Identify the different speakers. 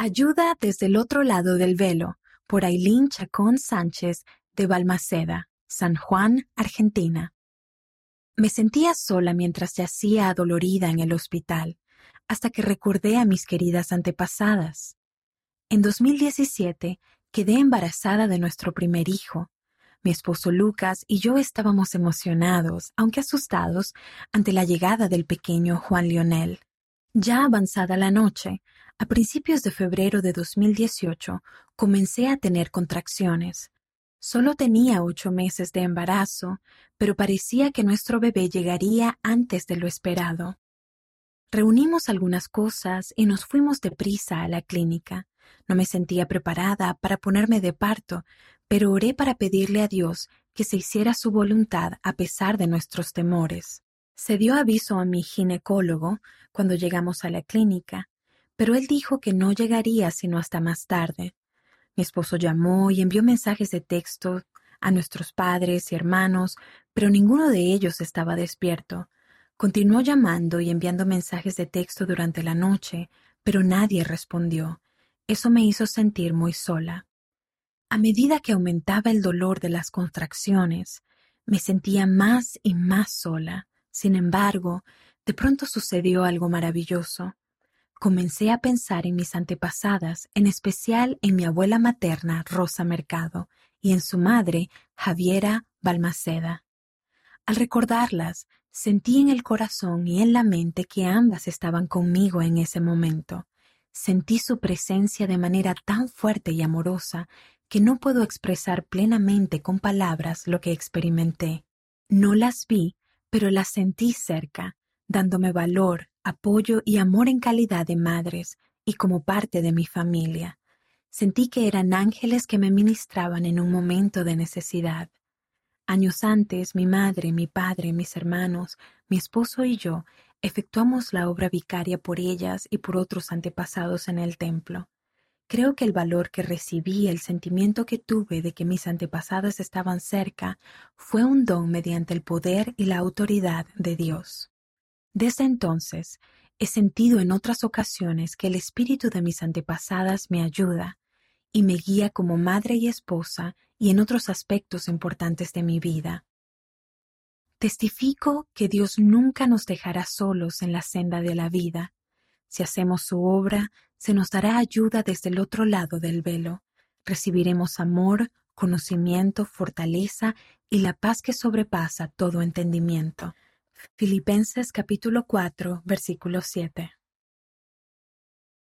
Speaker 1: Ayuda desde el otro lado del velo, por Ailín Chacón Sánchez de Balmaceda, San Juan, Argentina. Me sentía sola mientras yacía adolorida en el hospital, hasta que recordé a mis queridas antepasadas. En 2017 quedé embarazada de nuestro primer hijo. Mi esposo Lucas y yo estábamos emocionados, aunque asustados, ante la llegada del pequeño Juan Lionel. Ya avanzada la noche, a principios de febrero de 2018 comencé a tener contracciones. Solo tenía ocho meses de embarazo, pero parecía que nuestro bebé llegaría antes de lo esperado. Reunimos algunas cosas y nos fuimos deprisa a la clínica. No me sentía preparada para ponerme de parto, pero oré para pedirle a Dios que se hiciera su voluntad a pesar de nuestros temores. Se dio aviso a mi ginecólogo cuando llegamos a la clínica, pero él dijo que no llegaría sino hasta más tarde. Mi esposo llamó y envió mensajes de texto a nuestros padres y hermanos, pero ninguno de ellos estaba despierto. Continuó llamando y enviando mensajes de texto durante la noche, pero nadie respondió. Eso me hizo sentir muy sola. A medida que aumentaba el dolor de las contracciones, me sentía más y más sola. Sin embargo, de pronto sucedió algo maravilloso comencé a pensar en mis antepasadas, en especial en mi abuela materna, Rosa Mercado, y en su madre, Javiera Balmaceda. Al recordarlas, sentí en el corazón y en la mente que ambas estaban conmigo en ese momento. Sentí su presencia de manera tan fuerte y amorosa que no puedo expresar plenamente con palabras lo que experimenté. No las vi, pero las sentí cerca, dándome valor, apoyo y amor en calidad de madres y como parte de mi familia. Sentí que eran ángeles que me ministraban en un momento de necesidad. Años antes, mi madre, mi padre, mis hermanos, mi esposo y yo efectuamos la obra vicaria por ellas y por otros antepasados en el templo. Creo que el valor que recibí, el sentimiento que tuve de que mis antepasadas estaban cerca, fue un don mediante el poder y la autoridad de Dios. Desde entonces he sentido en otras ocasiones que el espíritu de mis antepasadas me ayuda y me guía como madre y esposa y en otros aspectos importantes de mi vida. Testifico que Dios nunca nos dejará solos en la senda de la vida. Si hacemos su obra, se nos dará ayuda desde el otro lado del velo. Recibiremos amor, conocimiento, fortaleza y la paz que sobrepasa todo entendimiento. Filipenses capítulo 4, versículo 7.